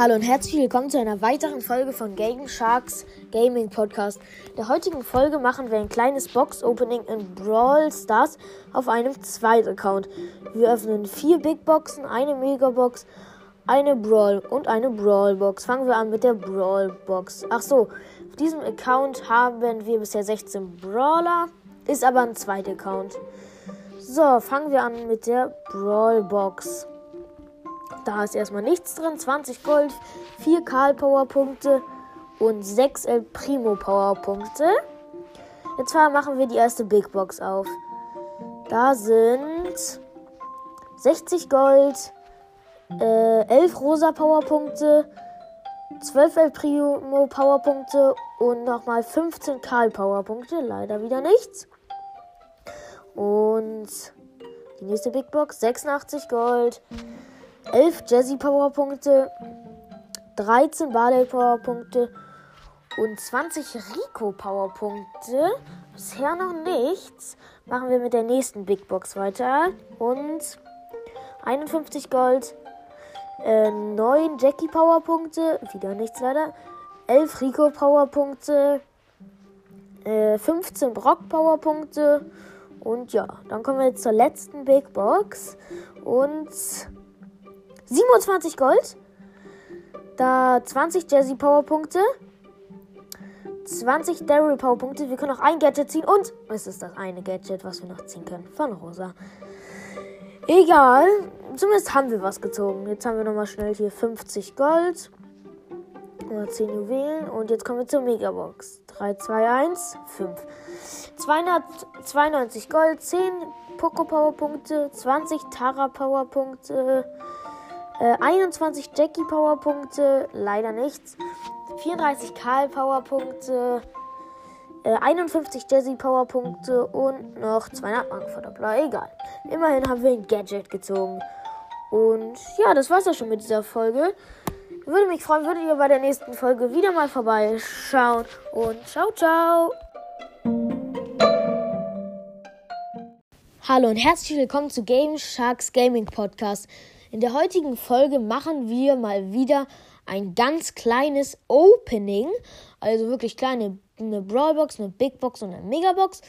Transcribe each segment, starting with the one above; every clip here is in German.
Hallo und herzlich willkommen zu einer weiteren Folge von Game Sharks Gaming Podcast. In der heutigen Folge machen wir ein kleines Box-Opening in Brawl Stars auf einem zweiten Account. Wir öffnen vier Big Boxen, eine Megabox, eine Brawl und eine Brawl Box. Fangen wir an mit der Brawl Box. Ach so, auf diesem Account haben wir bisher 16 Brawler, ist aber ein zweiter Account. So, fangen wir an mit der Brawl Box. Da ist erstmal nichts drin. 20 Gold, 4 Karl Powerpunkte und 6 El Primo Powerpunkte. Jetzt machen wir die erste Big Box auf. Da sind 60 Gold, äh, 11 rosa Powerpunkte, 12 El Primo Powerpunkte und nochmal 15 Karl Powerpunkte. Leider wieder nichts. Und die nächste Big Box, 86 Gold, 11 Jesse Powerpunkte, 13 Barley Powerpunkte und 20 Rico Powerpunkte. Bisher noch nichts. Machen wir mit der nächsten Big Box weiter. Und 51 Gold, äh, 9 Jackie Powerpunkte, wieder nichts leider. 11 Rico Powerpunkte, äh, 15 Brock Powerpunkte. Und ja, dann kommen wir jetzt zur letzten Big Box. Und 27 Gold. Da 20 Jazzy Powerpunkte. 20 Daryl Powerpunkte. Wir können noch ein Gadget ziehen. Und es ist das eine Gadget, was wir noch ziehen können. Von Rosa. Egal. Zumindest haben wir was gezogen. Jetzt haben wir nochmal schnell hier 50 Gold. Oder 10 Juwelen. Und jetzt kommen wir zur Megabox. 3, 2, 1, 5. 292 Gold, 10 Poco Powerpunkte, 20 Tara Powerpunkte, äh, 21 Jackie Powerpunkte, leider nichts. 34 Karl Powerpunkte, äh, 51 Jesse Powerpunkte und noch 200 Markenverdoppler. Egal. Immerhin haben wir ein Gadget gezogen. Und ja, das war's ja schon mit dieser Folge. Würde mich freuen, würdet ihr bei der nächsten Folge wieder mal vorbeischauen. Und ciao, ciao. Hallo und herzlich willkommen zu Game Sharks Gaming Podcast. In der heutigen Folge machen wir mal wieder ein ganz kleines Opening. Also wirklich kleine eine Brawlbox, eine Big Box und eine Megabox.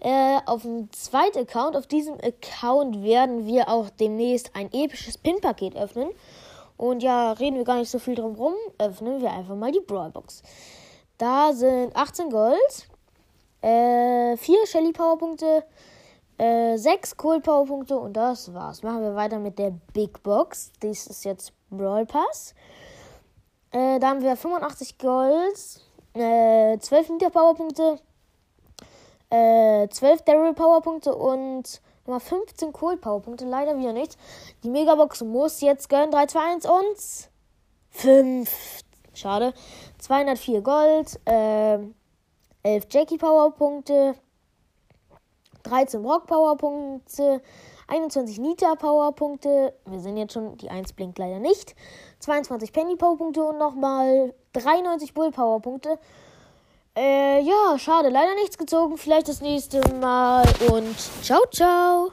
Äh, auf dem zweiten Account, auf diesem Account werden wir auch demnächst ein episches Pin-Paket öffnen. Und ja, reden wir gar nicht so viel drum rum, öffnen wir einfach mal die Brawlbox. Da sind 18 Gold, äh, 4 Shelly Powerpunkte, äh, sechs Cold Power Punkte und das war's. Machen wir weiter mit der Big Box. Dies ist jetzt Brawl Pass. Äh, da haben wir 85 Gold, äh, 12 Meter Powerpunkte, äh, 12 Daryl Powerpunkte und nochmal 15 Cold Powerpunkte. Leider wieder nichts. Die Megabox muss jetzt gönnen. 3, 2, 1 und 5. Schade. 204 Gold, äh, 11 Jackie Powerpunkte. 13 Brock Powerpunkte, 21 Nita Powerpunkte. Wir sehen jetzt schon, die 1 blinkt leider nicht. 22 Penny Powerpunkte und nochmal 93 Bull Powerpunkte. Äh, ja, schade, leider nichts gezogen. Vielleicht das nächste Mal und ciao, ciao.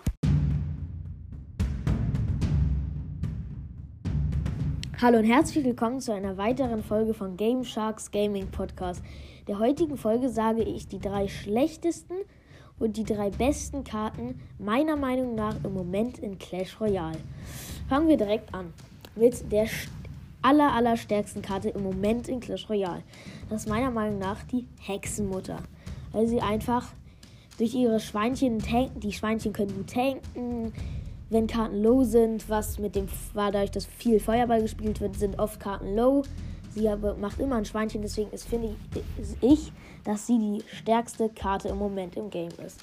Hallo und herzlich willkommen zu einer weiteren Folge von Game Sharks Gaming Podcast. Der heutigen Folge sage ich die drei schlechtesten und die drei besten Karten meiner Meinung nach im Moment in Clash Royale. Fangen wir direkt an mit der aller, aller stärksten Karte im Moment in Clash Royale. Das ist meiner Meinung nach die Hexenmutter. Weil sie einfach durch ihre Schweinchen tanken, die Schweinchen können gut tanken, wenn Karten low sind, was mit dem dadurch, dass viel Feuerball gespielt wird, sind oft Karten low. Sie macht immer ein Schweinchen, deswegen ist, finde ich, dass sie die stärkste Karte im Moment im Game ist.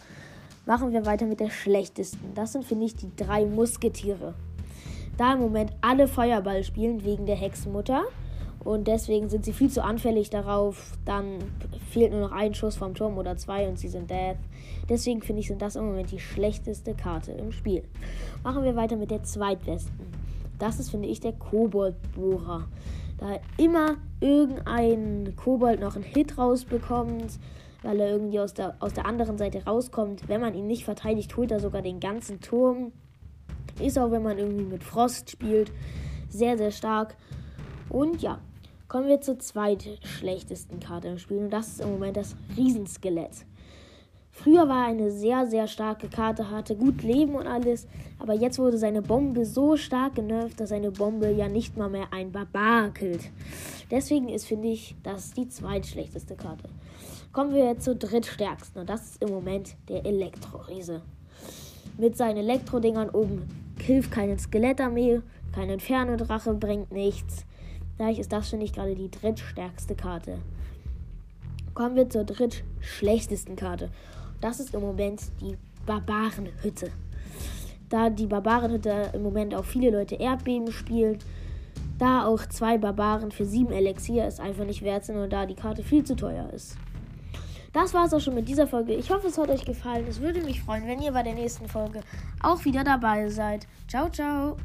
Machen wir weiter mit der schlechtesten. Das sind, finde ich, die drei Musketiere. Da im Moment alle Feuerball spielen wegen der Hexenmutter. Und deswegen sind sie viel zu anfällig darauf. Dann fehlt nur noch ein Schuss vom Turm oder zwei und sie sind dead. Deswegen finde ich, sind das im Moment die schlechteste Karte im Spiel. Machen wir weiter mit der zweitbesten. Das ist, finde ich, der Koboldbohrer da immer irgendein Kobold noch einen Hit rausbekommt, weil er irgendwie aus der, aus der anderen Seite rauskommt. Wenn man ihn nicht verteidigt, holt er sogar den ganzen Turm. Ist auch, wenn man irgendwie mit Frost spielt, sehr, sehr stark. Und ja, kommen wir zur zweitschlechtesten Karte im Spiel. Und das ist im Moment das Riesenskelett. Früher war er eine sehr, sehr starke Karte, hatte gut Leben und alles, aber jetzt wurde seine Bombe so stark genervt, dass seine Bombe ja nicht mal mehr ein Barbar killt. Deswegen ist, finde ich, das die zweitschlechteste Karte. Kommen wir jetzt zur drittstärksten und das ist im Moment der Elektroriese. Mit seinen Elektrodingern oben hilft keine Skelettarmee, kein Inferno-Drache bringt nichts. Daher ist das, finde ich, gerade die drittstärkste Karte. Kommen wir zur drittschlechtesten Karte. Das ist im Moment die Barbarenhütte. Da die Barbarenhütte im Moment auch viele Leute Erdbeben spielen, da auch zwei Barbaren für sieben Elixier es einfach nicht wert sind und da die Karte viel zu teuer ist. Das war es auch schon mit dieser Folge. Ich hoffe, es hat euch gefallen. Es würde mich freuen, wenn ihr bei der nächsten Folge auch wieder dabei seid. Ciao, ciao.